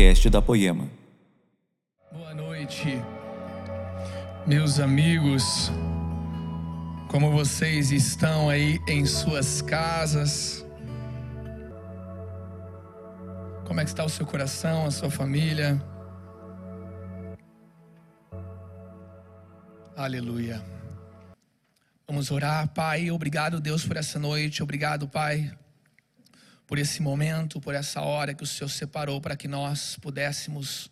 podcast da Poema. Boa noite, meus amigos. Como vocês estão aí em suas casas? Como é que está o seu coração, a sua família? Aleluia. Vamos orar, Pai. Obrigado, Deus, por essa noite. Obrigado, Pai, por esse momento, por essa hora que o Senhor separou para que nós pudéssemos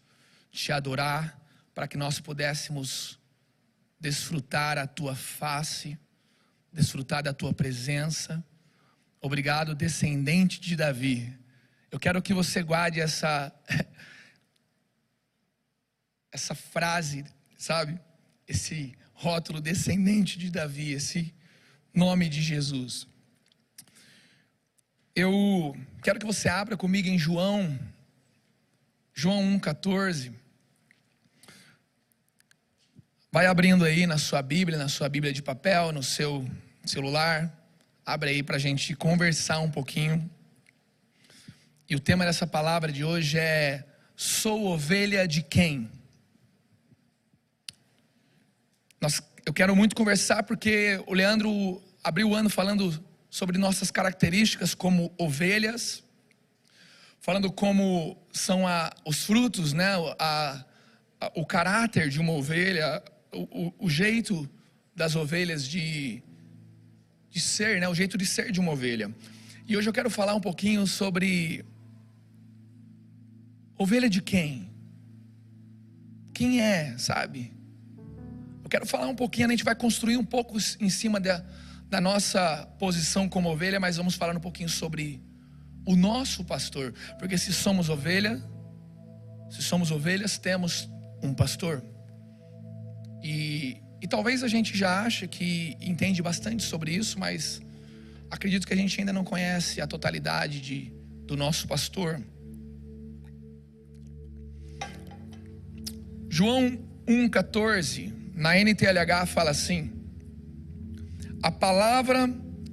te adorar, para que nós pudéssemos desfrutar a tua face, desfrutar da tua presença. Obrigado, descendente de Davi. Eu quero que você guarde essa essa frase, sabe? Esse rótulo descendente de Davi, esse nome de Jesus. Eu quero que você abra comigo em João, João 1,14. Vai abrindo aí na sua Bíblia, na sua Bíblia de papel, no seu celular. Abre aí para a gente conversar um pouquinho. E o tema dessa palavra de hoje é: Sou ovelha de quem? Nós, eu quero muito conversar porque o Leandro abriu o ano falando sobre nossas características como ovelhas, falando como são a, os frutos, né, a, a, o caráter de uma ovelha, o, o, o jeito das ovelhas de, de ser, né, o jeito de ser de uma ovelha. E hoje eu quero falar um pouquinho sobre ovelha de quem? Quem é, sabe? Eu quero falar um pouquinho, a gente vai construir um pouco em cima da, da nossa posição como ovelha, mas vamos falar um pouquinho sobre o nosso pastor, porque se somos ovelha, se somos ovelhas, temos um pastor. E, e talvez a gente já ache que entende bastante sobre isso, mas acredito que a gente ainda não conhece a totalidade de, do nosso pastor. João 1,14, na NTLH fala assim: a palavra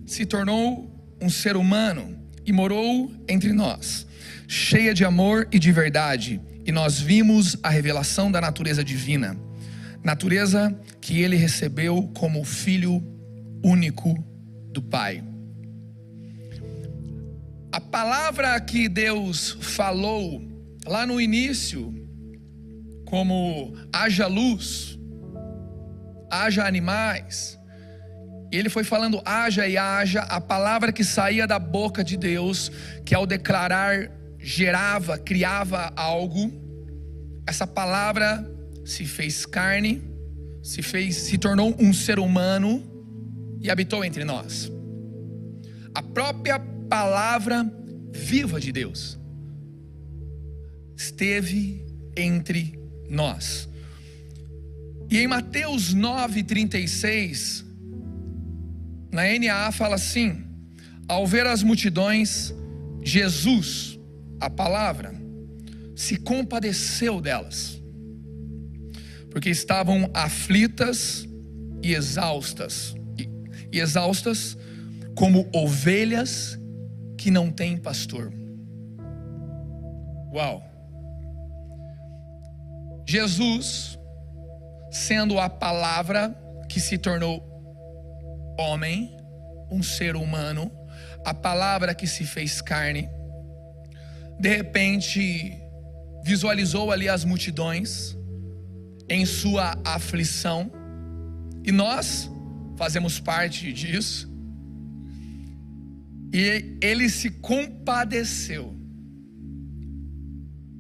se tornou um ser humano e morou entre nós, cheia de amor e de verdade, e nós vimos a revelação da natureza divina, natureza que ele recebeu como filho único do Pai. A palavra que Deus falou lá no início, como haja luz, haja animais, e ele foi falando haja e haja, a palavra que saía da boca de Deus, que ao declarar gerava, criava algo. Essa palavra se fez carne, se fez, se tornou um ser humano e habitou entre nós. A própria palavra viva de Deus esteve entre nós. E em Mateus 9:36, na NAA fala assim: ao ver as multidões, Jesus, a palavra, se compadeceu delas, porque estavam aflitas e exaustas, e, e exaustas como ovelhas que não têm pastor. Uau! Jesus, sendo a palavra que se tornou homem, um ser humano, a palavra que se fez carne, de repente visualizou ali as multidões em sua aflição, e nós fazemos parte disso, e ele se compadeceu,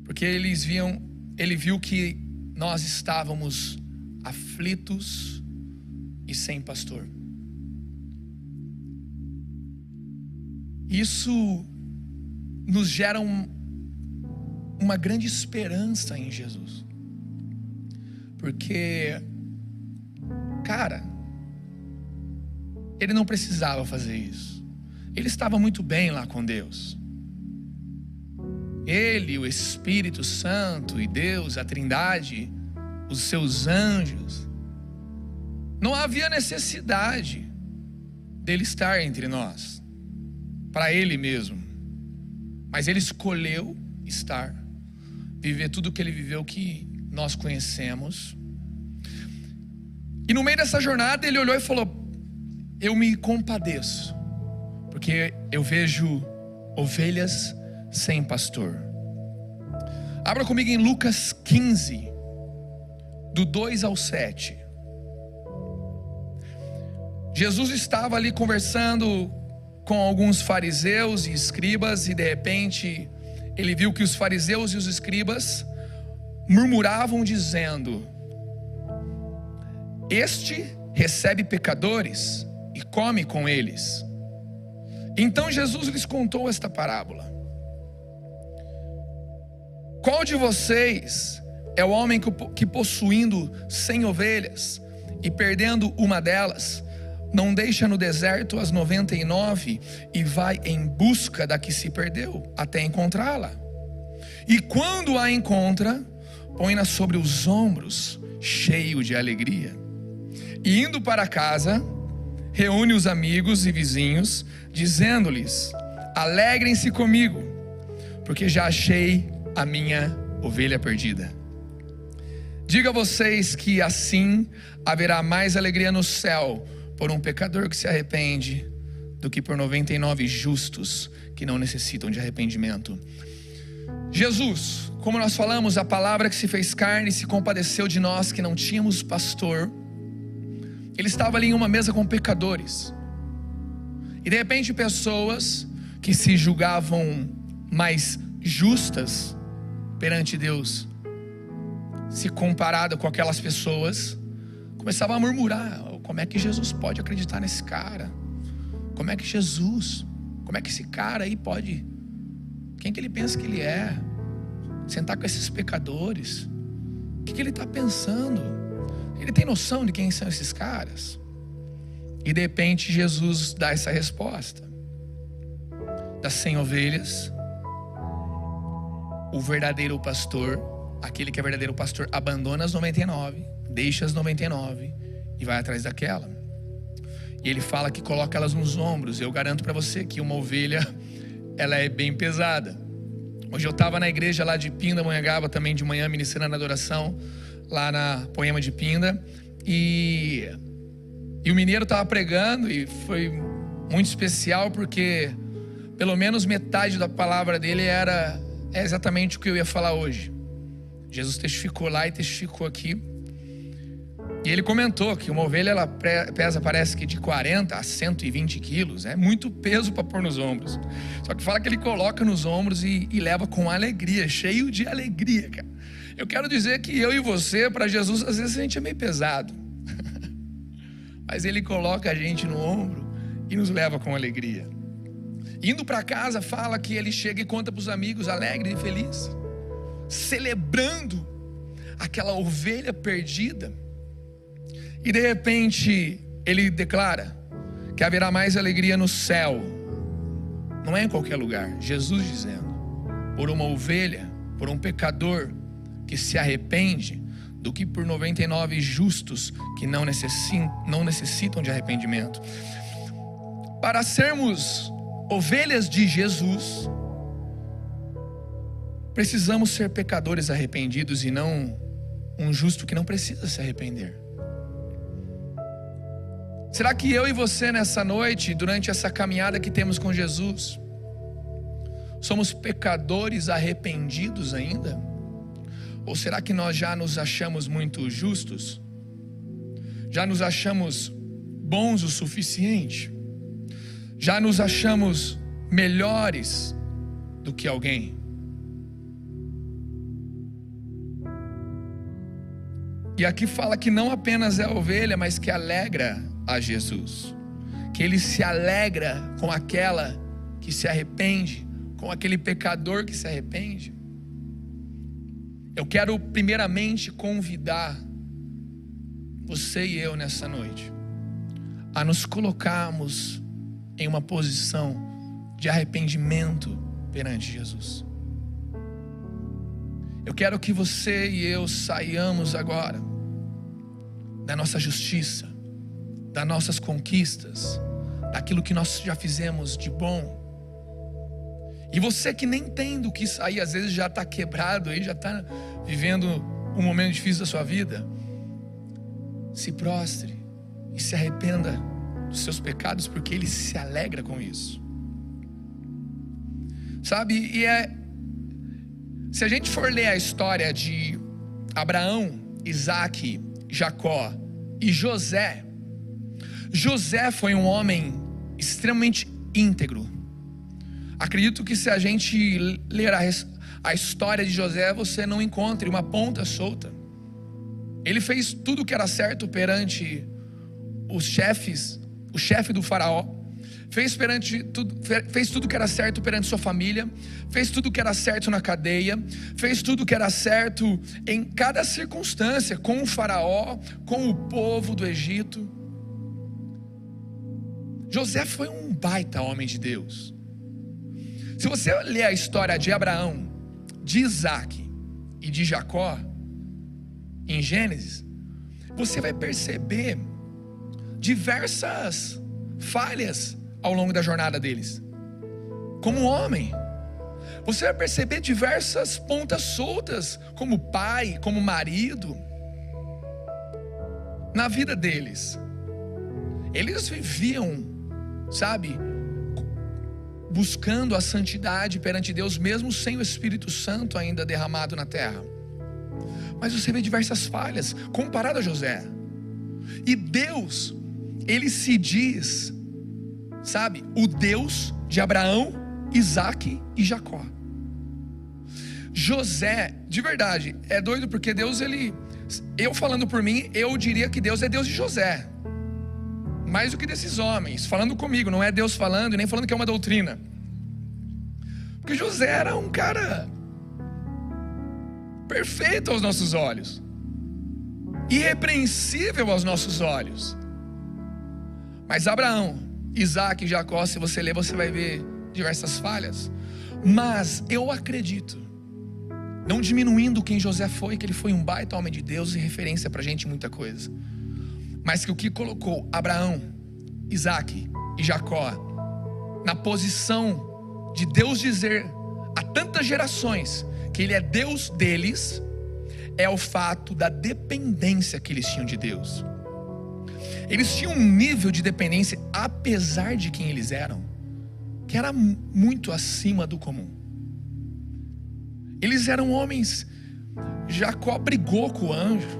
porque eles viam, ele viu que nós estávamos aflitos e sem pastor. Isso nos gera um, uma grande esperança em Jesus. Porque, cara, ele não precisava fazer isso. Ele estava muito bem lá com Deus. Ele, o Espírito Santo e Deus, a Trindade, os seus anjos. Não havia necessidade dele estar entre nós para ele mesmo. Mas ele escolheu estar. viver tudo o que ele viveu que nós conhecemos. E no meio dessa jornada ele olhou e falou: Eu me compadeço, porque eu vejo ovelhas sem pastor. Abra comigo em Lucas 15, do 2 ao 7. Jesus estava ali conversando com alguns fariseus e escribas, e de repente ele viu que os fariseus e os escribas murmuravam, dizendo: Este recebe pecadores e come com eles. Então Jesus lhes contou esta parábola. Qual de vocês é o homem que, possuindo cem ovelhas e perdendo uma delas, não deixa no deserto as noventa e nove e vai em busca da que se perdeu até encontrá-la? E quando a encontra, põe-na sobre os ombros, cheio de alegria. E indo para casa, reúne os amigos e vizinhos, dizendo-lhes: Alegrem-se comigo, porque já achei a minha ovelha perdida. Diga a vocês que assim haverá mais alegria no céu por um pecador que se arrepende do que por 99 justos que não necessitam de arrependimento. Jesus, como nós falamos, a palavra que se fez carne se compadeceu de nós que não tínhamos pastor. Ele estava ali em uma mesa com pecadores. E de repente pessoas que se julgavam mais justas perante Deus, se comparado com aquelas pessoas, começava a murmurar: como é que Jesus pode acreditar nesse cara? Como é que Jesus, como é que esse cara aí pode, quem que ele pensa que ele é? Sentar com esses pecadores? O que, que ele está pensando? Ele tem noção de quem são esses caras? E de repente Jesus dá essa resposta: das cem ovelhas, o verdadeiro pastor, aquele que é verdadeiro pastor, abandona as 99, deixa as 99 e vai atrás daquela. E ele fala que coloca elas nos ombros. Eu garanto para você que uma ovelha, ela é bem pesada. Hoje eu estava na igreja lá de Pinda, Monhangaba, também de manhã, ministrando na adoração, lá na Poema de Pinda. E, e o mineiro estava pregando e foi muito especial porque pelo menos metade da palavra dele era é exatamente o que eu ia falar hoje. Jesus testificou lá e testificou aqui. E ele comentou que uma ovelha ela pesa, parece que de 40 a 120 quilos. É muito peso para pôr nos ombros. Só que fala que ele coloca nos ombros e, e leva com alegria, cheio de alegria, cara. Eu quero dizer que eu e você, para Jesus, às vezes a gente é meio pesado. Mas ele coloca a gente no ombro e nos leva com alegria. Indo para casa, fala que ele chega e conta para os amigos, alegre e feliz, celebrando aquela ovelha perdida. E de repente, ele declara que haverá mais alegria no céu, não é em qualquer lugar, Jesus dizendo, por uma ovelha, por um pecador que se arrepende, do que por 99 justos que não necessitam, não necessitam de arrependimento. Para sermos ovelhas de Jesus, precisamos ser pecadores arrependidos e não um justo que não precisa se arrepender. Será que eu e você nessa noite, durante essa caminhada que temos com Jesus, somos pecadores arrependidos ainda? Ou será que nós já nos achamos muito justos? Já nos achamos bons o suficiente? já nos achamos melhores do que alguém. E aqui fala que não apenas é a ovelha, mas que alegra a Jesus. Que ele se alegra com aquela que se arrepende, com aquele pecador que se arrepende. Eu quero primeiramente convidar você e eu nessa noite a nos colocarmos em uma posição de arrependimento perante Jesus. Eu quero que você e eu saiamos agora da nossa justiça, das nossas conquistas, daquilo que nós já fizemos de bom, E você que nem tem do que sair, às vezes já está quebrado aí, já está vivendo um momento difícil da sua vida, se prostre e se arrependa dos seus pecados, porque Ele se alegra com isso. Sabe, e é. Se a gente for ler a história de Abraão, Isaac, Jacó e José, José foi um homem extremamente íntegro. Acredito que se a gente ler a, a história de José, você não encontre uma ponta solta. Ele fez tudo o que era certo perante os chefes, o chefe do faraó, fez, perante tudo, fez tudo que era certo perante sua família, fez tudo que era certo na cadeia, fez tudo que era certo em cada circunstância, com o faraó, com o povo do Egito. José foi um baita homem de Deus. Se você ler a história de Abraão, de Isaac e de Jacó, em Gênesis, você vai perceber diversas falhas ao longo da jornada deles. Como homem, você vai perceber diversas pontas soltas, como pai, como marido, na vida deles. Eles viviam, sabe, buscando a santidade perante Deus, mesmo sem o Espírito Santo ainda derramado na terra. Mas você vê diversas falhas comparado a José. E Deus, ele se diz, sabe, o Deus de Abraão, Isaac e Jacó. José, de verdade, é doido porque Deus, ele, eu falando por mim, eu diria que Deus é Deus de José, mais do que desses homens, falando comigo, não é Deus falando e nem falando que é uma doutrina. Porque José era um cara perfeito aos nossos olhos, irrepreensível aos nossos olhos. Mas Abraão, Isaac e Jacó, se você ler, você vai ver diversas falhas. Mas eu acredito, não diminuindo quem José foi, que ele foi um baita homem de Deus e referência para gente muita coisa. Mas que o que colocou Abraão, Isaac e Jacó na posição de Deus dizer a tantas gerações que Ele é Deus deles, é o fato da dependência que eles tinham de Deus. Eles tinham um nível de dependência, apesar de quem eles eram, que era muito acima do comum. Eles eram homens. Jacó brigou com o anjo.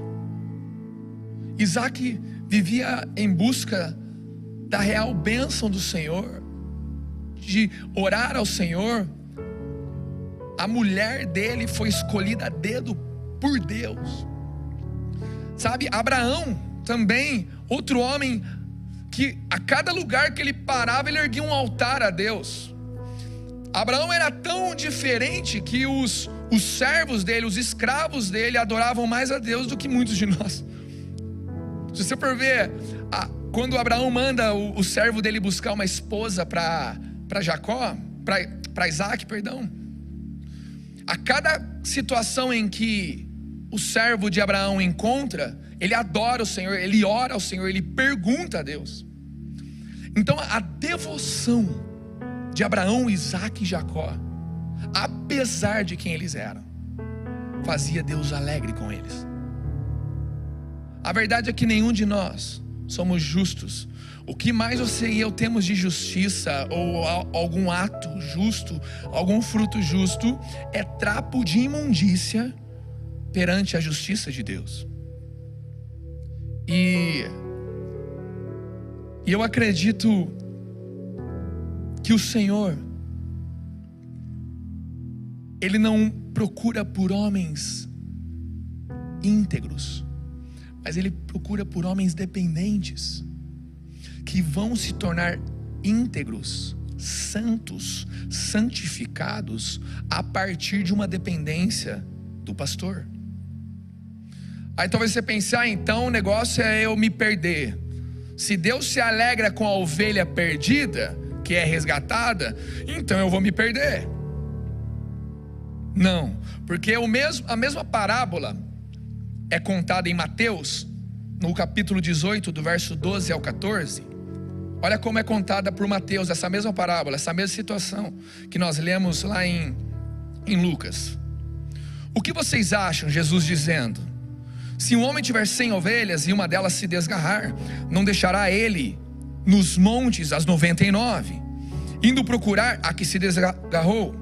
Isaac vivia em busca da real bênção do Senhor, de orar ao Senhor. A mulher dele foi escolhida a dedo por Deus. Sabe, Abraão também, outro homem que a cada lugar que ele parava, ele erguia um altar a Deus. Abraão era tão diferente que os, os servos dele, os escravos dele, adoravam mais a Deus do que muitos de nós. Se você for ver, a, quando Abraão manda o, o, servo dele buscar uma esposa para Jacó, para Isaac, perdão, a cada situação em que o servo de Abraão encontra, ele adora o Senhor, ele ora ao Senhor, ele pergunta a Deus. Então a devoção de Abraão, Isaac e Jacó, apesar de quem eles eram, fazia Deus alegre com eles. A verdade é que nenhum de nós somos justos. O que mais você e eu temos de justiça ou algum ato justo, algum fruto justo, é trapo de imundícia perante a justiça de Deus. E, e eu acredito que o Senhor, Ele não procura por homens íntegros, mas ele procura por homens dependentes, que vão se tornar íntegros, santos, santificados, a partir de uma dependência do pastor. Aí talvez você pense, ah, então o negócio é eu me perder. Se Deus se alegra com a ovelha perdida, que é resgatada, então eu vou me perder. Não, porque o mesmo, a mesma parábola é contada em Mateus, no capítulo 18, do verso 12 ao 14, Olha como é contada por Mateus essa mesma parábola, essa mesma situação que nós lemos lá em, em Lucas. O que vocês acham, Jesus dizendo? Se um homem tiver cem ovelhas e uma delas se desgarrar, não deixará ele nos montes as noventa e nove, indo procurar a que se desgarrou.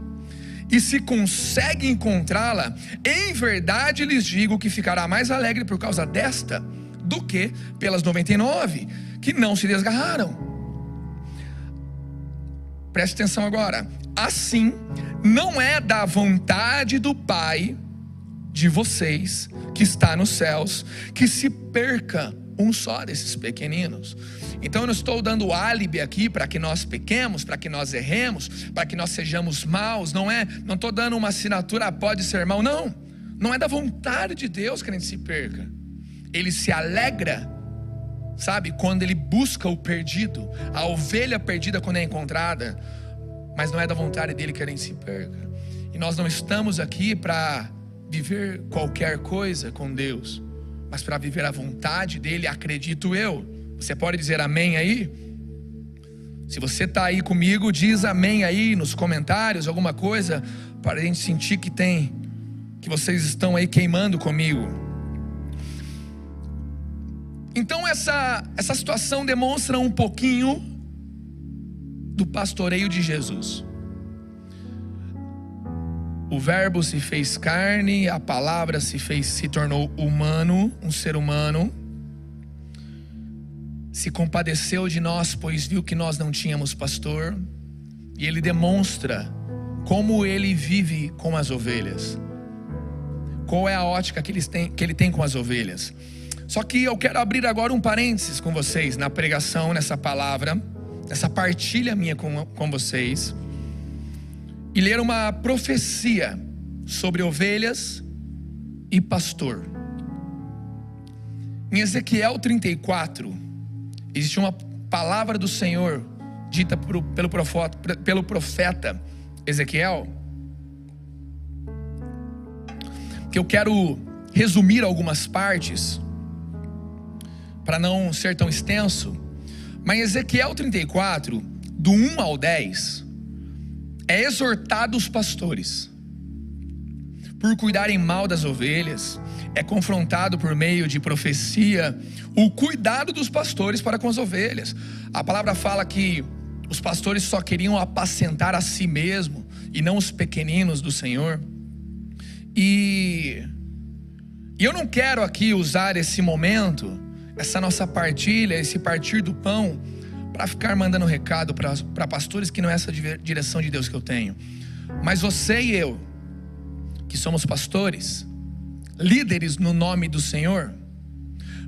E se consegue encontrá-la, em verdade lhes digo que ficará mais alegre por causa desta do que pelas noventa e nove que não se desgarraram. Preste atenção agora. Assim, não é da vontade do Pai de vocês que está nos céus que se perca um só desses pequeninos. Então eu não estou dando álibi aqui para que nós pequemos, para que nós erremos, para que nós sejamos maus, não é? Não estou dando uma assinatura, pode ser mal, não. Não é da vontade de Deus que a gente se perca. Ele se alegra, sabe, quando ele busca o perdido, a ovelha perdida quando é encontrada, mas não é da vontade dele que a gente se perca. E nós não estamos aqui para viver qualquer coisa com Deus, mas para viver a vontade dele, acredito eu. Você pode dizer amém aí? Se você está aí comigo, diz amém aí nos comentários, alguma coisa, para a gente sentir que tem, que vocês estão aí queimando comigo. Então essa, essa situação demonstra um pouquinho do pastoreio de Jesus. O verbo se fez carne, a palavra se fez, se tornou humano, um ser humano. Se compadeceu de nós, pois viu que nós não tínhamos pastor, e ele demonstra como ele vive com as ovelhas. Qual é a ótica que, eles têm, que ele tem com as ovelhas? Só que eu quero abrir agora um parênteses com vocês na pregação, nessa palavra, nessa partilha minha com, com vocês e ler uma profecia sobre ovelhas e pastor. Em Ezequiel 34, existe uma palavra do Senhor dita pelo profeta, Ezequiel, que eu quero resumir algumas partes, para não ser tão extenso, mas Ezequiel 34, do 1 ao 10, é exortado os pastores por cuidarem mal das ovelhas, é confrontado por meio de profecia o cuidado dos pastores para com as ovelhas. A palavra fala que os pastores só queriam apacentar a si mesmo e não os pequeninos do Senhor. E, e eu não quero aqui usar esse momento, essa nossa partilha, esse partir do pão, para ficar mandando recado para pastores que não é essa direção de Deus que eu tenho. Mas você e eu, que somos pastores, líderes no nome do Senhor,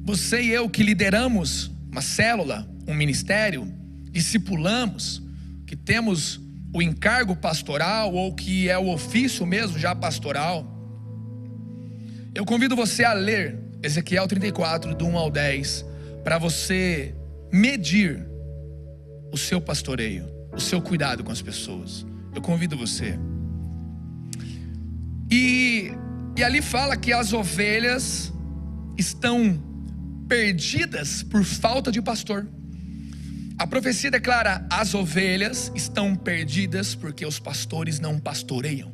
você e eu que lideramos uma célula, um ministério, discipulamos, que temos o encargo pastoral ou que é o ofício mesmo já pastoral, eu convido você a ler Ezequiel 34, do 1 ao 10, para você medir o seu pastoreio, o seu cuidado com as pessoas. Eu convido você. E, e ali fala que as ovelhas estão perdidas por falta de pastor. A profecia declara: as ovelhas estão perdidas porque os pastores não pastoreiam.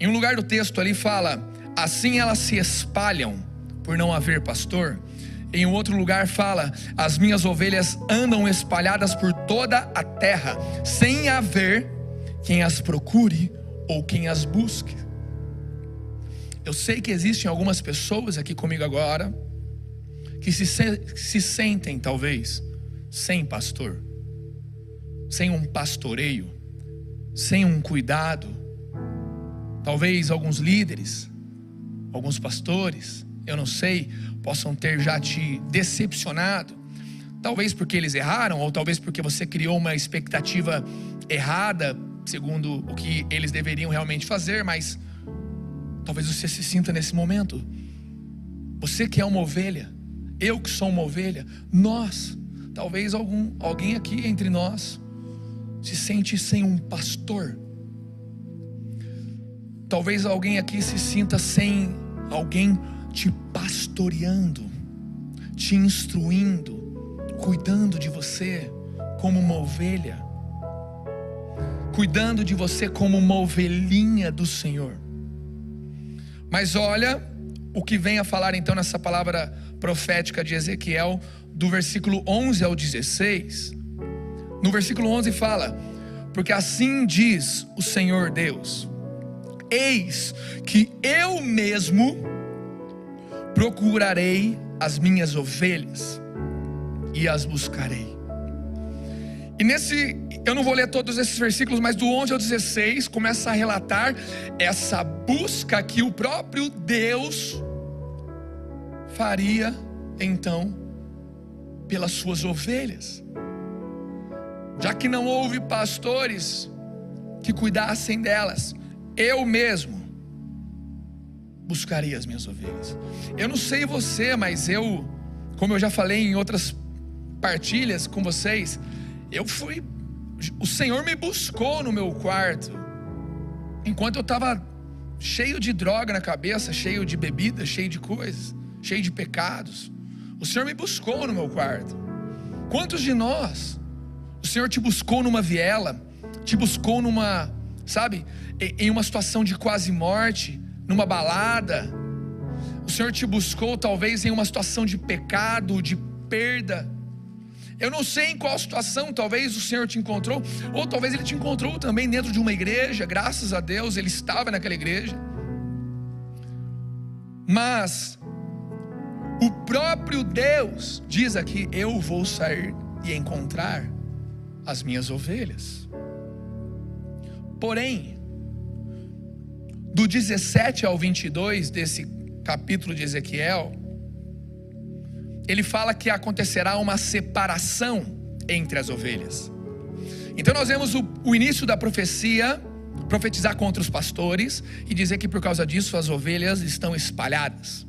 Em um lugar do texto ali fala: assim elas se espalham por não haver pastor. Em outro lugar fala: As minhas ovelhas andam espalhadas por toda a terra, sem haver quem as procure ou quem as busque. Eu sei que existem algumas pessoas aqui comigo agora que se, se sentem, talvez, sem pastor, sem um pastoreio, sem um cuidado. Talvez alguns líderes, alguns pastores, eu não sei, possam ter já te decepcionado. Talvez porque eles erraram, ou talvez porque você criou uma expectativa errada, segundo o que eles deveriam realmente fazer, mas talvez você se sinta nesse momento. Você que é uma ovelha, eu que sou uma ovelha, nós, talvez algum, alguém aqui entre nós se sente sem um pastor. Talvez alguém aqui se sinta sem alguém te pastoreando, te instruindo, cuidando de você como uma ovelha, cuidando de você como uma ovelhinha do Senhor. Mas olha o que vem a falar então nessa palavra profética de Ezequiel, do versículo 11 ao 16. No versículo 11 fala: Porque assim diz o Senhor Deus: Eis que eu mesmo procurarei as minhas ovelhas e as buscarei. E nesse, eu não vou ler todos esses versículos, mas do 11 ao 16 começa a relatar essa busca que o próprio Deus faria então pelas suas ovelhas. Já que não houve pastores que cuidassem delas, eu mesmo buscaria as minhas ovelhas. Eu não sei você, mas eu, como eu já falei em outras partilhas com vocês, eu fui, o Senhor me buscou no meu quarto, enquanto eu estava cheio de droga na cabeça, cheio de bebida, cheio de coisas, cheio de pecados. O Senhor me buscou no meu quarto. Quantos de nós, o Senhor te buscou numa viela, te buscou numa, sabe, em uma situação de quase morte, numa balada. O Senhor te buscou talvez em uma situação de pecado, de perda. Eu não sei em qual situação talvez o Senhor te encontrou, ou talvez Ele te encontrou também dentro de uma igreja, graças a Deus Ele estava naquela igreja. Mas o próprio Deus diz aqui: Eu vou sair e encontrar as minhas ovelhas. Porém, do 17 ao 22 desse capítulo de Ezequiel, ele fala que acontecerá uma separação entre as ovelhas. Então nós vemos o, o, início da profecia profetizar contra os pastores e dizer que por causa disso as ovelhas estão espalhadas.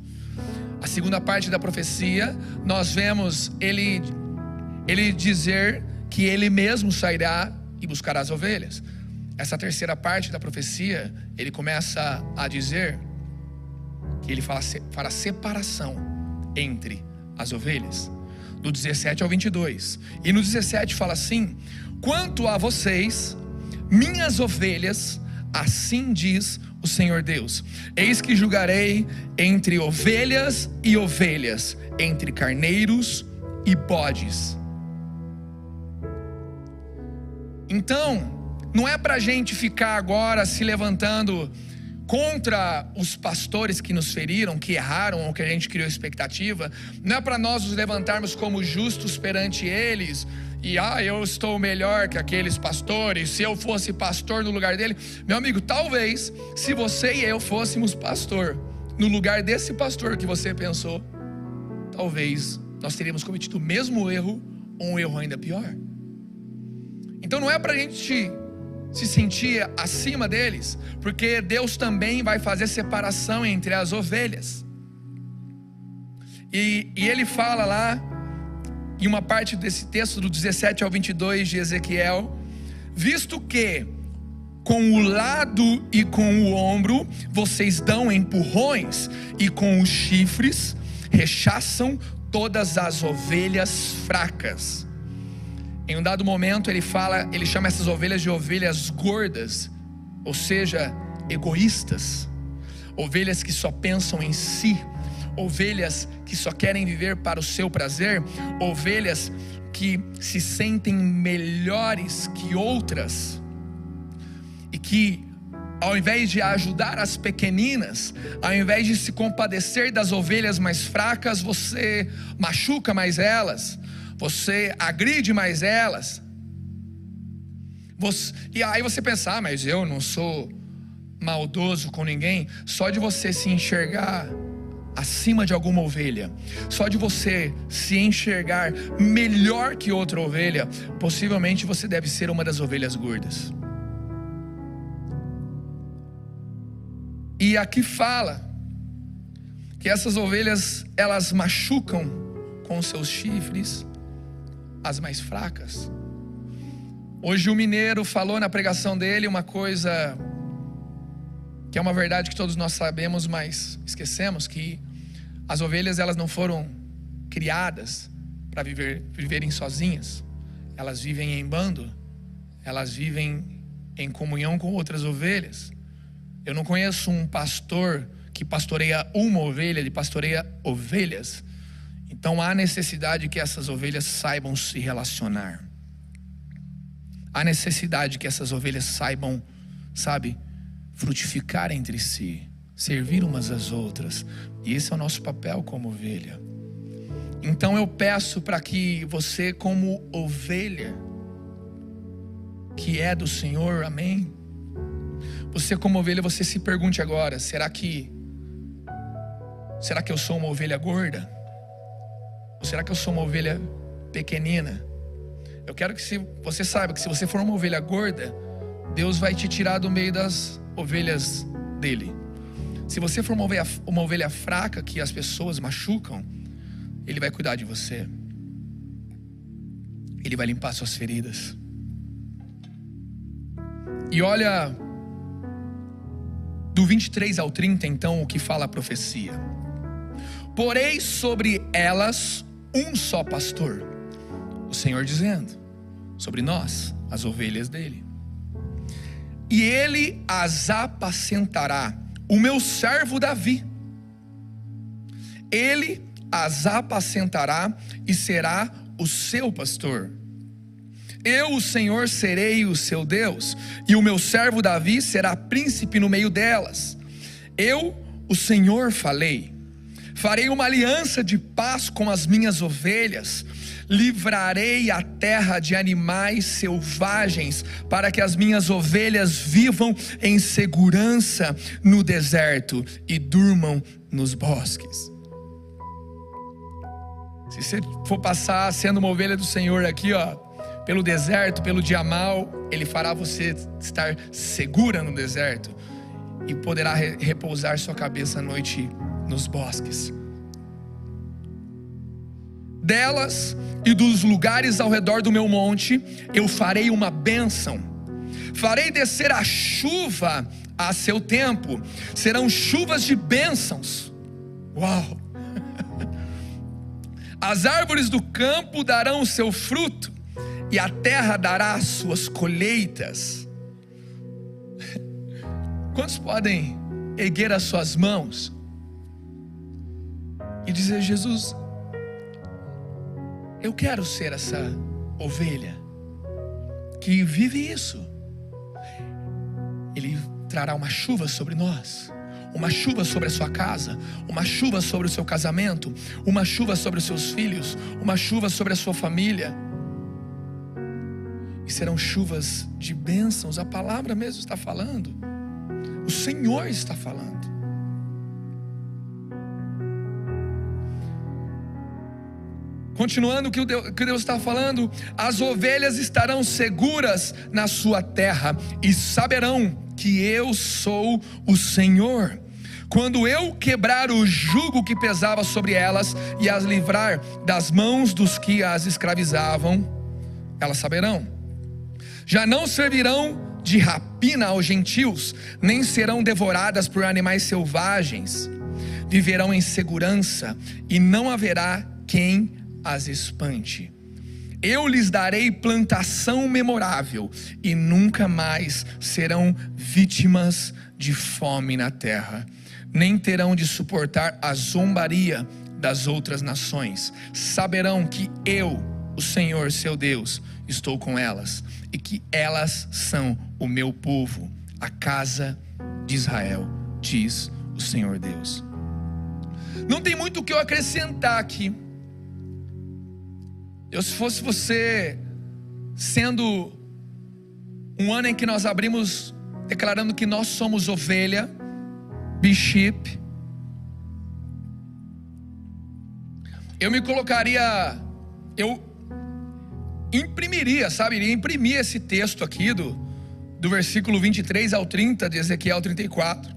A segunda parte da profecia, nós vemos ele ele dizer que ele mesmo sairá e buscará as ovelhas. Essa terceira parte da profecia, ele começa a dizer que ele fala, fará separação entre as ovelhas. Do 17 ao 22. E no 17 fala assim: Quanto a vocês, minhas ovelhas, assim diz o Senhor Deus: Eis que julgarei entre ovelhas e ovelhas, entre carneiros e bodes. Então, não é para a gente ficar agora se levantando contra os pastores que nos feriram, que erraram ou que a gente criou expectativa, não é para nós nos levantarmos como justos perante eles e ah, eu estou melhor que aqueles pastores, se eu fosse pastor no lugar dele. Meu amigo, talvez se você e eu fôssemos pastor no lugar desse pastor que você pensou, talvez nós teríamos cometido o mesmo erro ou um erro ainda pior. Então não é para a gente se sentir acima deles, porque Deus também vai fazer separação entre as ovelhas. E, e ele fala lá, em uma parte desse texto, do 17 ao 22 de Ezequiel, visto que com o lado e com o ombro vocês dão empurrões, e com os chifres rechaçam todas as ovelhas fracas. Em um dado momento ele fala, ele chama essas ovelhas de ovelhas gordas, ou seja, egoístas, ovelhas que só pensam em si, ovelhas que só querem viver para o seu prazer, ovelhas que se sentem melhores que outras. E que ao invés de ajudar as pequeninas, ao invés de se compadecer das ovelhas mais fracas, você machuca mais elas, você agride mais elas. Você, e aí você pensar, ah, mas eu não sou maldoso com ninguém. Só de você se enxergar acima de alguma ovelha, só de você se enxergar melhor que outra ovelha, possivelmente você deve ser uma das ovelhas gordas. E aqui fala que essas ovelhas elas machucam com seus chifres as mais fracas. Hoje o mineiro falou na pregação dele uma coisa que é uma verdade que todos nós sabemos, mas esquecemos que as ovelhas elas não foram criadas para viver, viverem sozinhas. Elas vivem em bando, elas vivem em comunhão com outras ovelhas. Eu não conheço um pastor que pastoreia uma ovelha, ele pastoreia ovelhas. Então há necessidade que essas ovelhas saibam se relacionar. Há necessidade que essas ovelhas saibam, sabe, frutificar entre si, servir umas às outras. E esse é o nosso papel como ovelha. Então eu peço para que você, como ovelha, que é do Senhor, amém? Você, como ovelha, você se pergunte agora: será que. Será que eu sou uma ovelha gorda? Ou será que eu sou uma ovelha pequenina? Eu quero que se, você saiba que se você for uma ovelha gorda, Deus vai te tirar do meio das ovelhas dele. Se você for uma ovelha, uma ovelha fraca que as pessoas machucam, Ele vai cuidar de você. Ele vai limpar suas feridas. E olha, do 23 ao 30, então, o que fala a profecia: Porei sobre elas um só pastor, o Senhor dizendo, sobre nós, as ovelhas dele. E ele as apacentará, o meu servo Davi. Ele as apacentará e será o seu pastor. Eu, o Senhor, serei o seu Deus, e o meu servo Davi será príncipe no meio delas. Eu, o Senhor, falei. Farei uma aliança de paz com as minhas ovelhas, livrarei a terra de animais selvagens, para que as minhas ovelhas vivam em segurança no deserto e durmam nos bosques. Se você for passar sendo uma ovelha do Senhor aqui, ó, pelo deserto, pelo dia mal, Ele fará você estar segura no deserto e poderá repousar sua cabeça à noite nos bosques. Delas e dos lugares ao redor do meu monte, eu farei uma bênção. Farei descer a chuva a seu tempo, serão chuvas de bênçãos. Uau! As árvores do campo darão o seu fruto, e a terra dará suas colheitas. Quantos podem erguer as suas mãos e dizer: Jesus, eu quero ser essa ovelha que vive isso. Ele trará uma chuva sobre nós, uma chuva sobre a sua casa, uma chuva sobre o seu casamento, uma chuva sobre os seus filhos, uma chuva sobre a sua família e serão chuvas de bênçãos. A palavra mesmo está falando. O Senhor está falando. Continuando o que Deus está falando, as ovelhas estarão seguras na sua terra e saberão que eu sou o Senhor. Quando eu quebrar o jugo que pesava sobre elas e as livrar das mãos dos que as escravizavam, elas saberão já não servirão de rapina aos gentios, nem serão devoradas por animais selvagens. Viverão em segurança e não haverá quem as espante. Eu lhes darei plantação memorável e nunca mais serão vítimas de fome na terra, nem terão de suportar a zombaria das outras nações. Saberão que eu, o Senhor seu Deus, estou com elas e que elas são o meu povo, a casa de Israel, diz o Senhor Deus. Não tem muito o que eu acrescentar aqui. Eu, se fosse você, sendo um ano em que nós abrimos declarando que nós somos ovelha, bishop, eu me colocaria, eu imprimiria, sabe? Iria imprimir esse texto aqui do, do versículo 23 ao 30 de Ezequiel 34.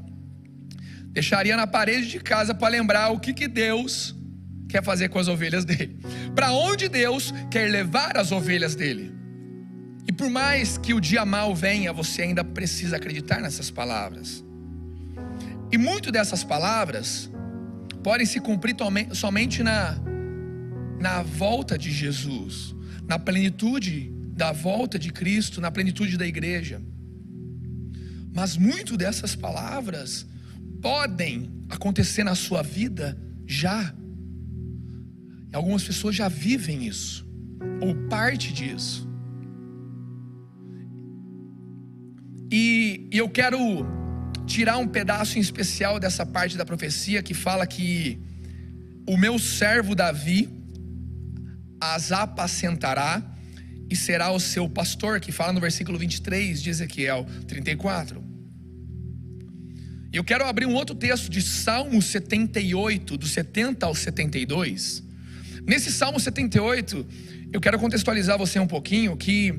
Deixaria na parede de casa para lembrar o que, que Deus quer fazer com as ovelhas dele. Para onde Deus quer levar as ovelhas dele. E por mais que o dia mal venha, você ainda precisa acreditar nessas palavras. E muito dessas palavras podem se cumprir somente na na volta de Jesus, na plenitude da volta de Cristo, na plenitude da igreja. Mas muito dessas palavras podem acontecer na sua vida já. Algumas pessoas já vivem isso, ou parte disso. E, eu quero tirar um pedaço em especial dessa parte da profecia que fala que o meu servo Davi as apacentará e será o seu pastor, que fala no versículo 23 de Ezequiel 34. E eu quero abrir um outro texto de Salmo 78, do 70 ao 72. Nesse Salmo 78, eu quero contextualizar você um pouquinho que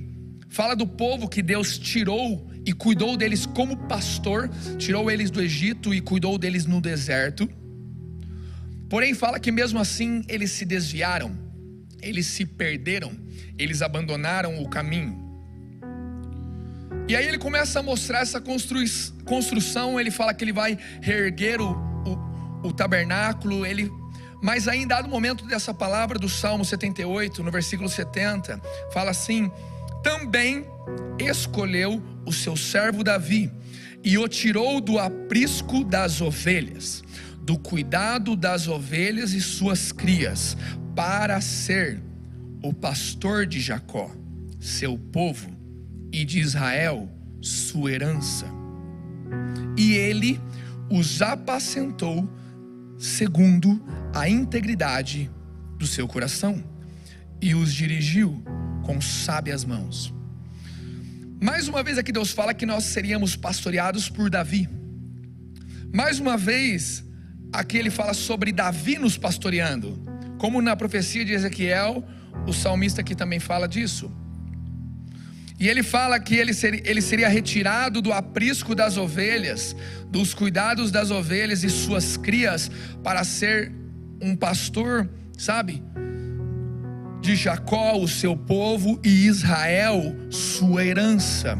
fala do povo que Deus tirou e cuidou deles como pastor, tirou eles do Egito e cuidou deles no deserto. Porém, fala que mesmo assim eles se desviaram eles se perderam, eles abandonaram o caminho. E aí ele começa a mostrar essa construção, ele fala que ele vai reerguer o, o, o tabernáculo, ele mas aí, em dado momento dessa palavra do Salmo 78, no versículo 70, fala assim: também escolheu o seu servo Davi e o tirou do aprisco das ovelhas, do cuidado das ovelhas e suas crias, para ser o pastor de Jacó, seu povo, e de Israel, sua herança. E ele os apacentou segundo a integridade do seu coração e os dirigiu com sábias mãos. Mais uma vez aqui Deus fala que nós seríamos pastoreados por Davi. Mais uma vez aqui ele fala sobre Davi nos pastoreando. Como na profecia de Ezequiel, o salmista aqui também fala disso. E ele fala que ele seria, ele seria retirado do aprisco das ovelhas, dos cuidados das ovelhas e suas crias, para ser um pastor, sabe? De Jacó, o seu povo, e Israel, sua herança.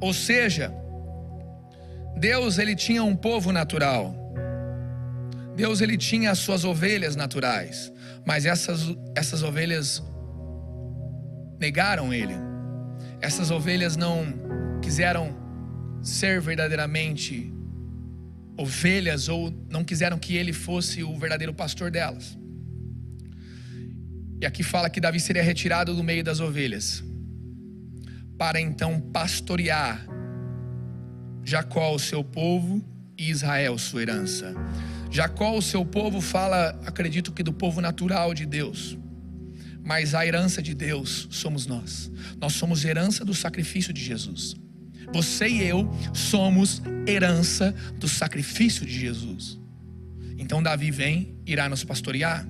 Ou seja, Deus ele tinha um povo natural. Deus ele tinha as suas ovelhas naturais, mas essas, essas ovelhas negaram ele. Essas ovelhas não quiseram ser verdadeiramente ovelhas ou não quiseram que ele fosse o verdadeiro pastor delas. E aqui fala que Davi seria retirado do meio das ovelhas para então pastorear Jacó, o seu povo, e Israel, sua herança. Jacó, o seu povo, fala, acredito que do povo natural de Deus. Mas a herança de Deus somos nós. Nós somos herança do sacrifício de Jesus. Você e eu somos herança do sacrifício de Jesus. Então Davi vem, irá nos pastorear.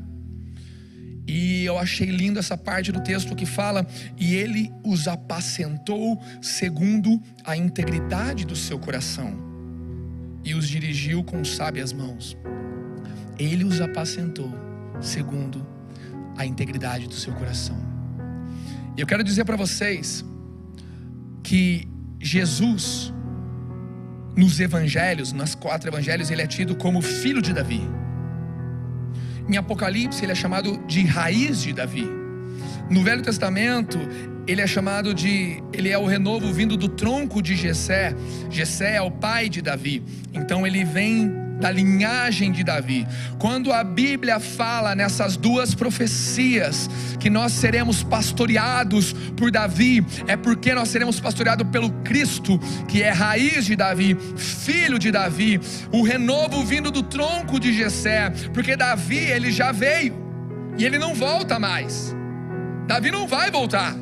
E eu achei lindo essa parte do texto que fala: e ele os apacentou segundo a integridade do seu coração e os dirigiu com sábias mãos. Ele os apacentou segundo a integridade do seu coração. E eu quero dizer para vocês que Jesus, nos evangelhos, nas quatro evangelhos, ele é tido como filho de Davi. Em Apocalipse, ele é chamado de raiz de Davi. No Velho Testamento, ele é chamado de, ele é o renovo vindo do tronco de Jessé. Jessé é o pai de Davi. Então ele vem da linhagem de Davi. Quando a Bíblia fala nessas duas profecias que nós seremos pastoreados por Davi, é porque nós seremos pastoreados pelo Cristo, que é raiz de Davi, filho de Davi, o renovo vindo do tronco de Jessé, porque Davi ele já veio e ele não volta mais. Davi não vai voltar.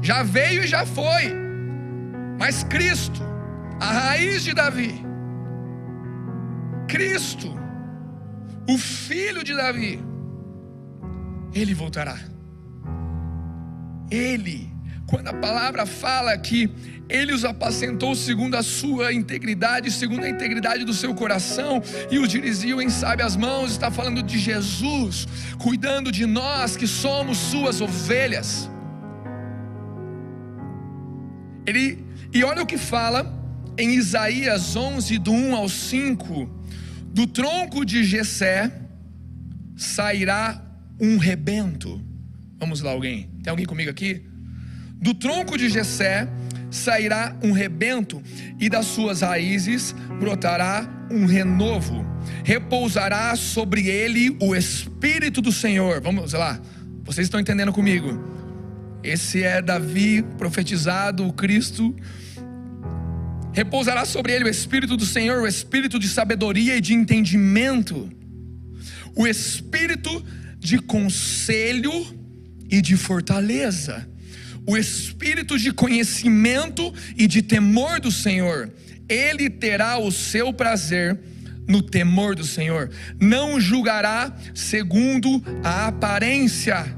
Já veio e já foi. Mas Cristo, a raiz de Davi, Cristo, o filho de Davi, ele voltará. Ele, quando a palavra fala que ele os apacentou segundo a sua integridade, segundo a integridade do seu coração, e os dirigiu em sábias mãos, está falando de Jesus, cuidando de nós que somos suas ovelhas. Ele, e olha o que fala em Isaías 11, do 1 ao 5, do tronco de Jessé, sairá um rebento. Vamos lá, alguém? Tem alguém comigo aqui? Do tronco de Jessé sairá um rebento e das suas raízes brotará um renovo. Repousará sobre ele o espírito do Senhor. Vamos lá. Vocês estão entendendo comigo? Esse é Davi profetizado, o Cristo. Repousará sobre ele o espírito do Senhor, o espírito de sabedoria e de entendimento, o espírito de conselho e de fortaleza o espírito de conhecimento e de temor do Senhor. Ele terá o seu prazer no temor do Senhor. Não julgará segundo a aparência.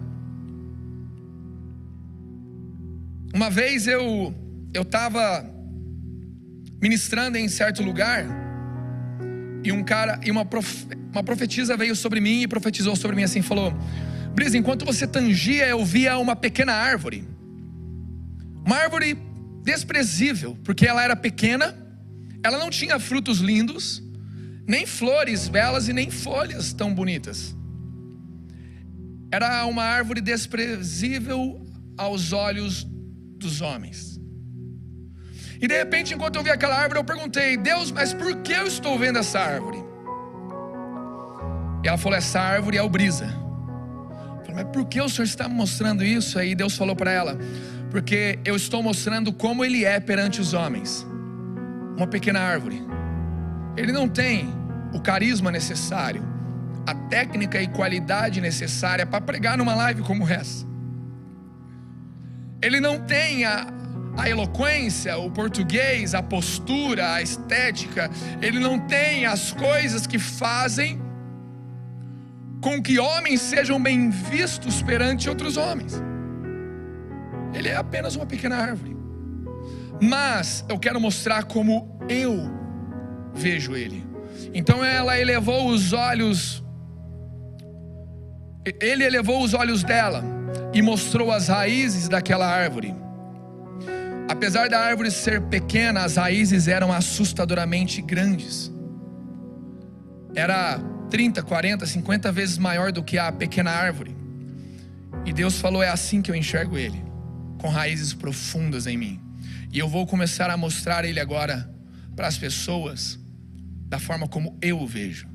Uma vez eu eu estava ministrando em certo lugar e um cara e uma, uma profetisa veio sobre mim e profetizou sobre mim assim falou: Brisa, enquanto você tangia eu via uma pequena árvore uma árvore desprezível, porque ela era pequena, ela não tinha frutos lindos, nem flores belas e nem folhas tão bonitas. Era uma árvore desprezível aos olhos dos homens. E de repente, enquanto eu vi aquela árvore, eu perguntei: Deus, mas por que eu estou vendo essa árvore? E ela falou: Essa árvore é o brisa. Eu falei, mas por que o Senhor está me mostrando isso? Aí Deus falou para ela: porque eu estou mostrando como ele é perante os homens. Uma pequena árvore. Ele não tem o carisma necessário, a técnica e qualidade necessária para pregar numa live como essa. Ele não tem a, a eloquência, o português, a postura, a estética. Ele não tem as coisas que fazem com que homens sejam bem vistos perante outros homens. Ele é apenas uma pequena árvore. Mas eu quero mostrar como eu vejo ele. Então ela elevou os olhos, ele elevou os olhos dela e mostrou as raízes daquela árvore. Apesar da árvore ser pequena, as raízes eram assustadoramente grandes. Era 30, 40, 50 vezes maior do que a pequena árvore. E Deus falou: É assim que eu enxergo ele com raízes profundas em mim. E eu vou começar a mostrar ele agora para as pessoas da forma como eu o vejo.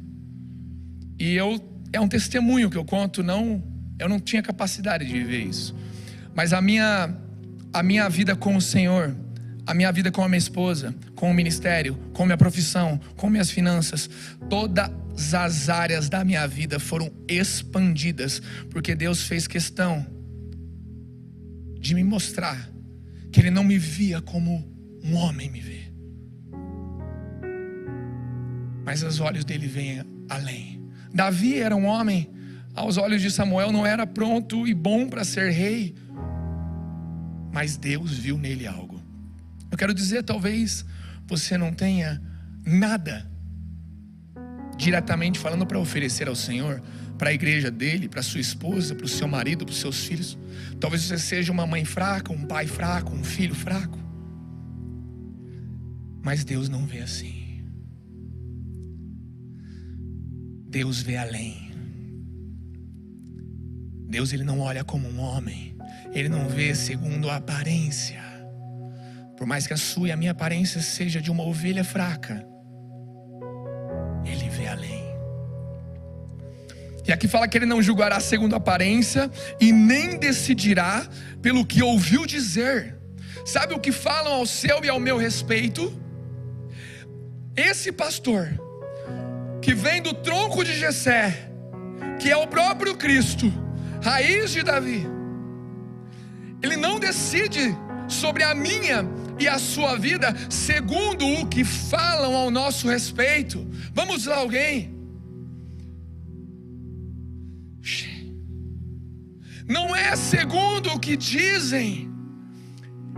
E eu é um testemunho que eu conto, não, eu não tinha capacidade de viver isso. Mas a minha a minha vida com o Senhor, a minha vida com a minha esposa, com o ministério, com minha profissão, com minhas finanças, todas as áreas da minha vida foram expandidas, porque Deus fez questão de me mostrar que ele não me via como um homem me vê. Mas os olhos dele vêm além. Davi era um homem, aos olhos de Samuel não era pronto e bom para ser rei, mas Deus viu nele algo. Eu quero dizer, talvez você não tenha nada diretamente falando para oferecer ao Senhor, para a igreja dele, para sua esposa, para o seu marido, para os seus filhos. Talvez você seja uma mãe fraca, um pai fraco, um filho fraco. Mas Deus não vê assim. Deus vê além. Deus ele não olha como um homem. Ele não vê segundo a aparência. Por mais que a sua e a minha aparência seja de uma ovelha fraca, ele vê além. E aqui fala que ele não julgará segundo a aparência e nem decidirá pelo que ouviu dizer. Sabe o que falam ao seu e ao meu respeito? Esse pastor que vem do tronco de Jessé, que é o próprio Cristo, raiz de Davi. Ele não decide sobre a minha e a sua vida segundo o que falam ao nosso respeito. Vamos lá, alguém? não é segundo o que dizem.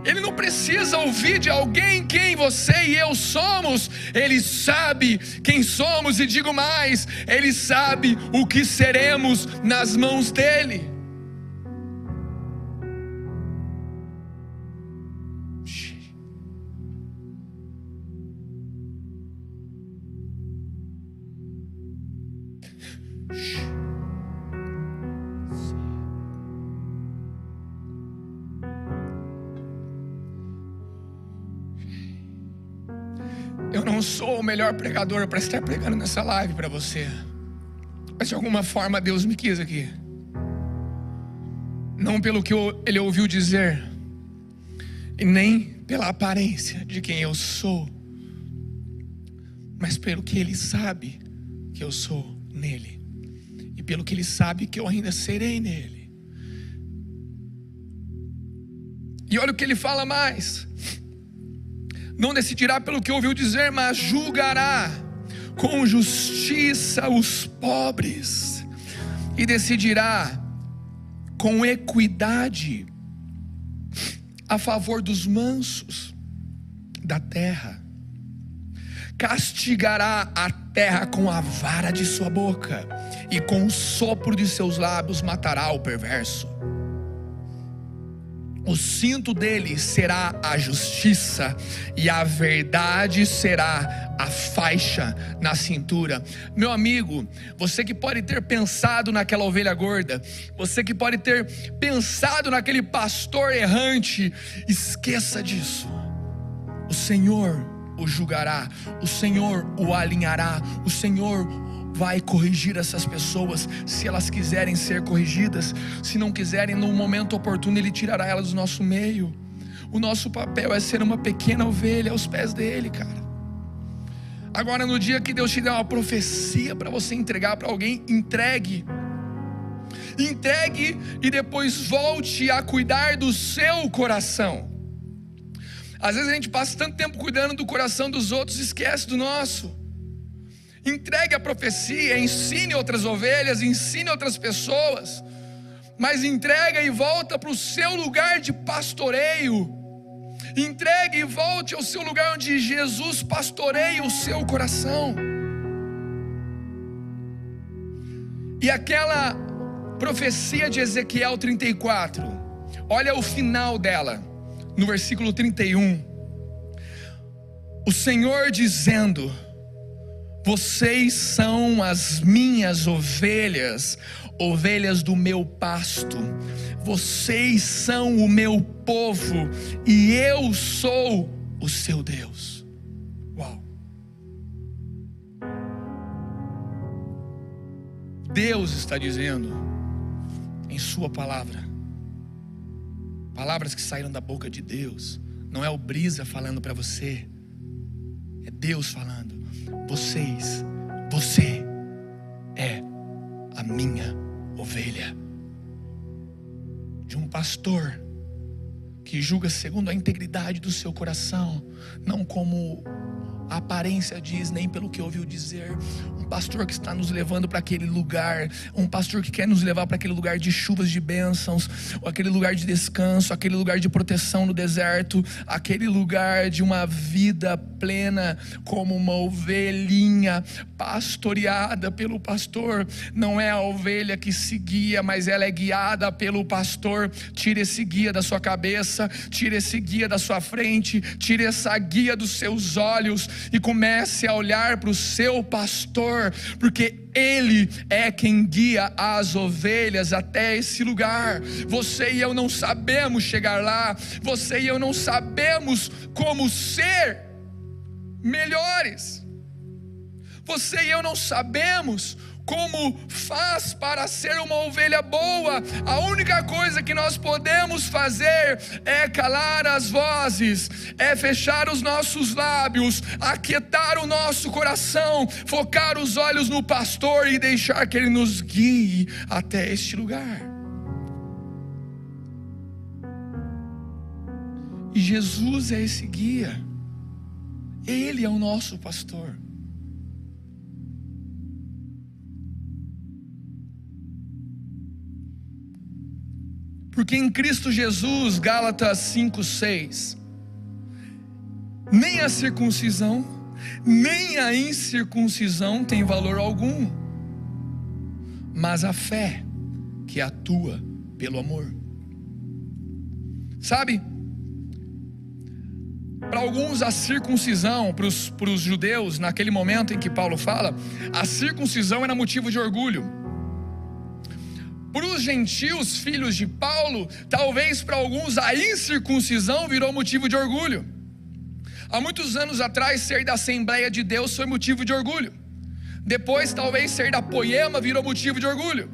Ele não precisa ouvir de alguém quem você e eu somos. Ele sabe quem somos e digo mais, ele sabe o que seremos nas mãos dele. Melhor pregador para estar pregando nessa live para você. Mas de alguma forma Deus me quis aqui. Não pelo que ele ouviu dizer, e nem pela aparência de quem eu sou, mas pelo que ele sabe que eu sou nele, e pelo que ele sabe que eu ainda serei nele. E olha o que ele fala mais: não decidirá pelo que ouviu dizer, mas julgará com justiça os pobres, e decidirá com equidade a favor dos mansos da terra. Castigará a terra com a vara de sua boca, e com o sopro de seus lábios matará o perverso. O cinto dele será a justiça, e a verdade será a faixa na cintura. Meu amigo, você que pode ter pensado naquela ovelha gorda, você que pode ter pensado naquele pastor errante, esqueça disso. O Senhor o julgará, o Senhor o alinhará, o Senhor vai corrigir essas pessoas se elas quiserem ser corrigidas, se não quiserem, no momento oportuno, Ele tirará elas do nosso meio. O nosso papel é ser uma pequena ovelha aos pés dele, cara. Agora, no dia que Deus te der uma profecia para você entregar para alguém, entregue. Entregue e depois volte a cuidar do seu coração. Às vezes a gente passa tanto tempo cuidando do coração dos outros, esquece do nosso entregue a profecia, ensine outras ovelhas, ensine outras pessoas, mas entrega e volta para o seu lugar de pastoreio. Entregue e volte ao seu lugar onde Jesus pastoreia o seu coração. E aquela profecia de Ezequiel 34, olha o final dela, no versículo 31. O Senhor dizendo: vocês são as minhas ovelhas, ovelhas do meu pasto. Vocês são o meu povo e eu sou o seu Deus. Uau! Deus está dizendo em Sua palavra, palavras que saíram da boca de Deus, não é o brisa falando para você, é Deus falando vocês, você é a minha ovelha. De um pastor que julga segundo a integridade do seu coração, não como a aparência diz, nem pelo que ouviu dizer. Um pastor que está nos levando para aquele lugar, um pastor que quer nos levar para aquele lugar de chuvas de bênçãos, ou aquele lugar de descanso, aquele lugar de proteção no deserto, aquele lugar de uma vida plena, como uma ovelhinha pastoreada pelo pastor. Não é a ovelha que se guia, mas ela é guiada pelo pastor. Tire esse guia da sua cabeça, tire esse guia da sua frente, tire essa guia dos seus olhos e comece a olhar para o seu pastor, porque ele é quem guia as ovelhas até esse lugar. Você e eu não sabemos chegar lá, você e eu não sabemos como ser melhores. Você e eu não sabemos como faz para ser uma ovelha boa. A única coisa que nós podemos fazer é calar as vozes, é fechar os nossos lábios, aquietar o nosso coração, focar os olhos no pastor e deixar que ele nos guie até este lugar. E Jesus é esse guia. Ele é o nosso pastor. Porque em Cristo Jesus, Gálatas 5:6, nem a circuncisão, nem a incircuncisão tem valor algum, mas a fé que atua pelo amor. Sabe? Para alguns, a circuncisão, para os judeus, naquele momento em que Paulo fala, a circuncisão era motivo de orgulho para os gentios, filhos de Paulo, talvez para alguns a incircuncisão virou motivo de orgulho. Há muitos anos atrás, ser da Assembleia de Deus foi motivo de orgulho. Depois, talvez ser da Poema virou motivo de orgulho.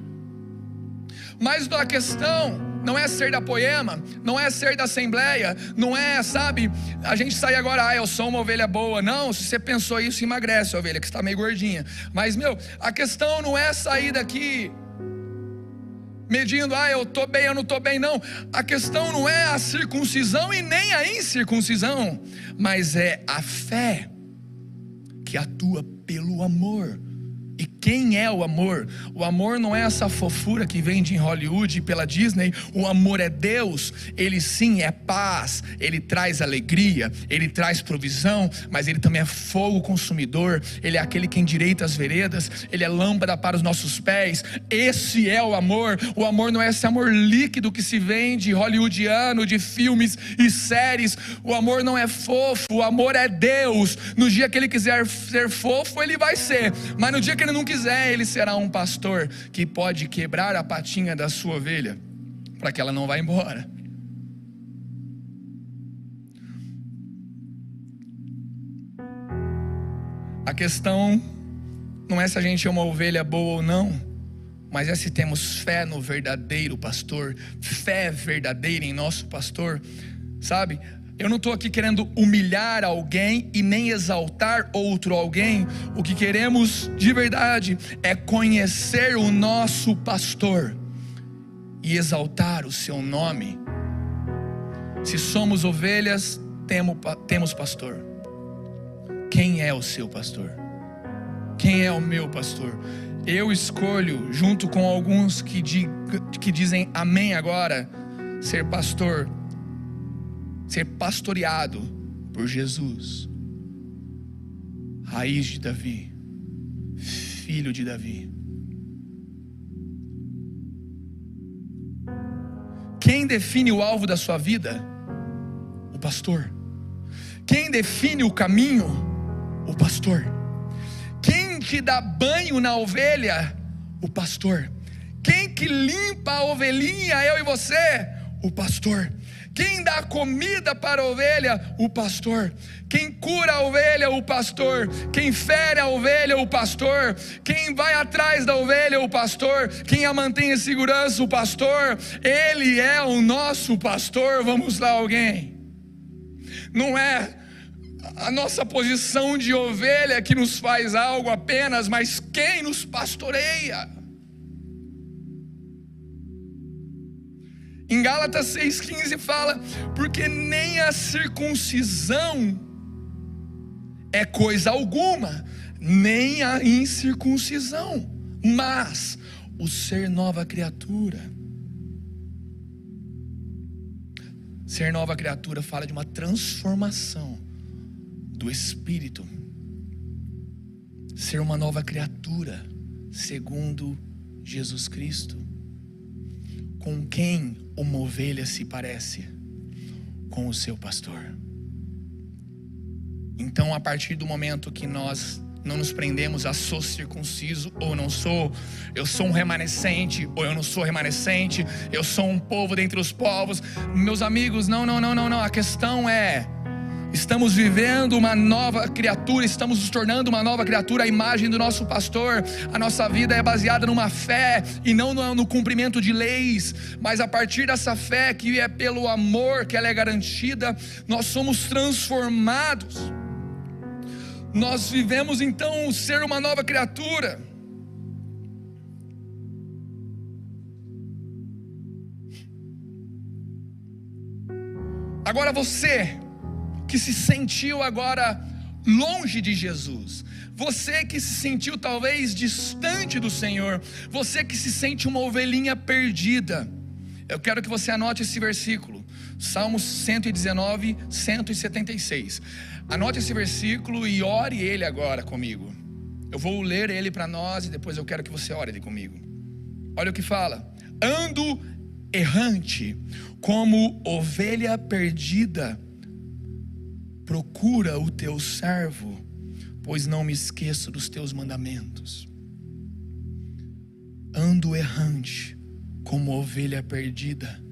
Mas a questão não é ser da poema, não é ser da assembleia, não é, sabe, a gente sai agora, ah, eu sou uma ovelha boa. Não, se você pensou isso, emagrece a ovelha, que está meio gordinha. Mas, meu, a questão não é sair daqui medindo, ah, eu estou bem, eu não estou bem, não. A questão não é a circuncisão e nem a incircuncisão, mas é a fé que atua pelo amor e quem é o amor? O amor não é essa fofura que vende em Hollywood pela Disney. O amor é Deus. Ele sim é paz. Ele traz alegria. Ele traz provisão. Mas ele também é fogo consumidor. Ele é aquele que endireita as veredas. Ele é lâmpada para os nossos pés. Esse é o amor. O amor não é esse amor líquido que se vende hollywoodiano de filmes e séries. O amor não é fofo. O amor é Deus. No dia que ele quiser ser fofo, ele vai ser. Mas no dia que ele ele não quiser, ele será um pastor que pode quebrar a patinha da sua ovelha para que ela não vá embora. A questão não é se a gente é uma ovelha boa ou não, mas é se temos fé no verdadeiro pastor, fé verdadeira em nosso pastor, sabe? Eu não estou aqui querendo humilhar alguém e nem exaltar outro alguém. O que queremos de verdade é conhecer o nosso pastor e exaltar o seu nome. Se somos ovelhas, temos pastor. Quem é o seu pastor? Quem é o meu pastor? Eu escolho, junto com alguns que, que dizem amém agora, ser pastor ser pastoreado por Jesus. Raiz de Davi, filho de Davi. Quem define o alvo da sua vida? O pastor. Quem define o caminho? O pastor. Quem que dá banho na ovelha? O pastor. Quem que limpa a ovelhinha, eu e você? O pastor. Quem dá comida para a ovelha? O pastor. Quem cura a ovelha? O pastor. Quem fere a ovelha? O pastor. Quem vai atrás da ovelha? O pastor. Quem a mantém em segurança? O pastor. Ele é o nosso pastor. Vamos lá, alguém. Não é a nossa posição de ovelha que nos faz algo apenas, mas quem nos pastoreia. Em Gálatas 6,15 fala: porque nem a circuncisão é coisa alguma, nem a incircuncisão, mas o ser nova criatura. Ser nova criatura fala de uma transformação do espírito. Ser uma nova criatura, segundo Jesus Cristo. Com quem uma ovelha se parece? Com o seu pastor. Então, a partir do momento que nós não nos prendemos a sou circunciso ou não sou, eu sou um remanescente ou eu não sou remanescente, eu sou um povo dentre os povos. Meus amigos, não, não, não, não, não. A questão é Estamos vivendo uma nova criatura, estamos nos tornando uma nova criatura, a imagem do nosso pastor. A nossa vida é baseada numa fé e não no, no cumprimento de leis, mas a partir dessa fé que é pelo amor que ela é garantida, nós somos transformados. Nós vivemos então ser uma nova criatura. Agora você que se sentiu agora longe de Jesus, você que se sentiu talvez distante do Senhor, você que se sente uma ovelhinha perdida, eu quero que você anote esse versículo, Salmos 119, 176. Anote esse versículo e ore ele agora comigo. Eu vou ler ele para nós e depois eu quero que você ore ele comigo. Olha o que fala: ando errante, como ovelha perdida procura o teu servo, pois não me esqueço dos teus mandamentos. Ando errante, como ovelha perdida,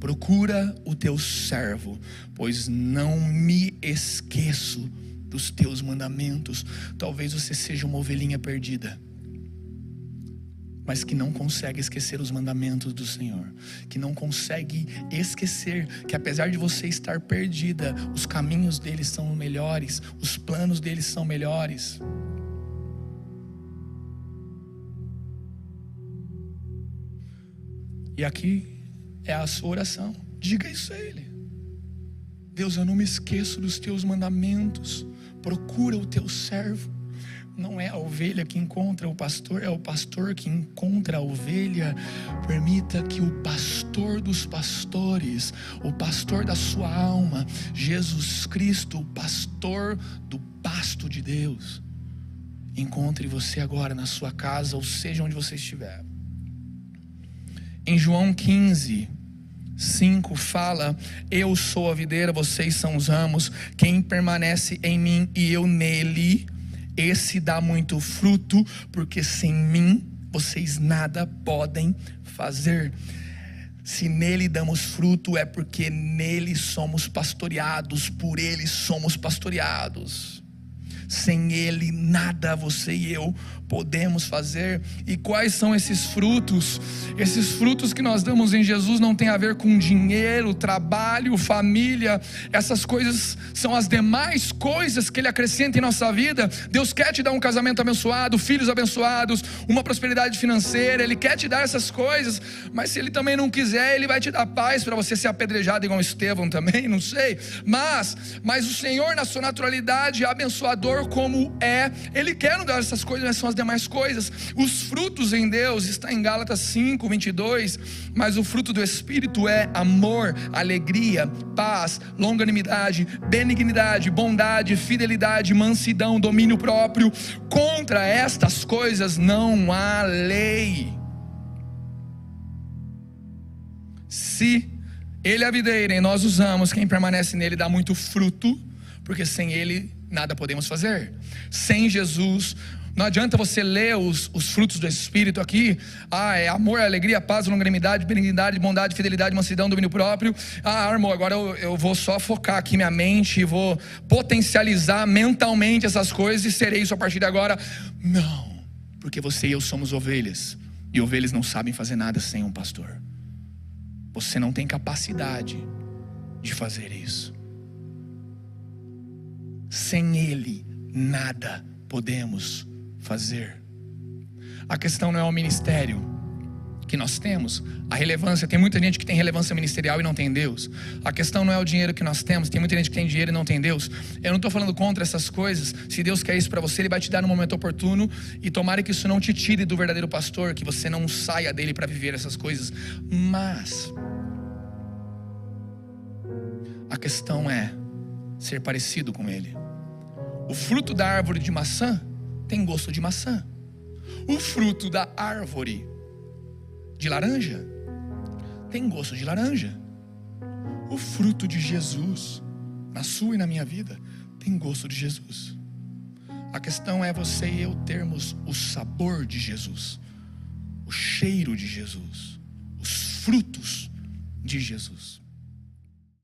Procura o teu servo, pois não me esqueço dos teus mandamentos. Talvez você seja uma ovelhinha perdida mas que não consegue esquecer os mandamentos do Senhor, que não consegue esquecer que apesar de você estar perdida, os caminhos deles são melhores, os planos deles são melhores. E aqui é a sua oração. Diga isso a Ele. Deus, eu não me esqueço dos teus mandamentos. Procura o teu servo não é a ovelha que encontra o pastor, é o pastor que encontra a ovelha. Permita que o pastor dos pastores, o pastor da sua alma, Jesus Cristo, o pastor do pasto de Deus, encontre você agora na sua casa, ou seja, onde você estiver. Em João 15, 5 fala: Eu sou a videira, vocês são os ramos. Quem permanece em mim e eu nele, esse dá muito fruto, porque sem mim vocês nada podem fazer. Se nele damos fruto, é porque nele somos pastoreados, por ele somos pastoreados. Sem ele, nada você e eu podemos fazer. E quais são esses frutos? Esses frutos que nós damos em Jesus não tem a ver com dinheiro, trabalho, família. Essas coisas são as demais coisas que Ele acrescenta em nossa vida. Deus quer te dar um casamento abençoado, filhos abençoados, uma prosperidade financeira. Ele quer te dar essas coisas. Mas se Ele também não quiser, Ele vai te dar paz para você ser apedrejado igual Estevão também. Não sei. Mas, mas o Senhor, na sua naturalidade, abençoador como é, Ele quer nos dar essas coisas, mas são as demais coisas. Os frutos em Deus está em Gálatas 5, 22, mas o fruto do Espírito é amor, alegria, paz, longanimidade, benignidade, bondade, fidelidade, mansidão, domínio próprio. Contra estas coisas não há lei. Se ele é a videira e nós usamos, quem permanece nele dá muito fruto, porque sem ele nada podemos fazer. Sem Jesus, não adianta você ler os, os frutos do Espírito aqui. Ah, é amor, alegria, paz, longanimidade, benignidade, bondade, fidelidade, mansidão, domínio próprio. Ah, amor, agora eu, eu vou só focar aqui minha mente e vou potencializar mentalmente essas coisas e serei isso a partir de agora. Não, porque você e eu somos ovelhas. E ovelhas não sabem fazer nada sem um pastor. Você não tem capacidade de fazer isso. Sem ele, nada podemos fazer. A questão não é o ministério que nós temos, a relevância. Tem muita gente que tem relevância ministerial e não tem Deus. A questão não é o dinheiro que nós temos, tem muita gente que tem dinheiro e não tem Deus. Eu não estou falando contra essas coisas. Se Deus quer isso para você, Ele vai te dar no momento oportuno. E tomara que isso não te tire do verdadeiro pastor, que você não saia dele para viver essas coisas. Mas a questão é ser parecido com Ele. O fruto da árvore de maçã tem gosto de maçã. O fruto da árvore de laranja tem gosto de laranja. O fruto de Jesus, na sua e na minha vida, tem gosto de Jesus. A questão é você e eu termos o sabor de Jesus, o cheiro de Jesus, os frutos de Jesus.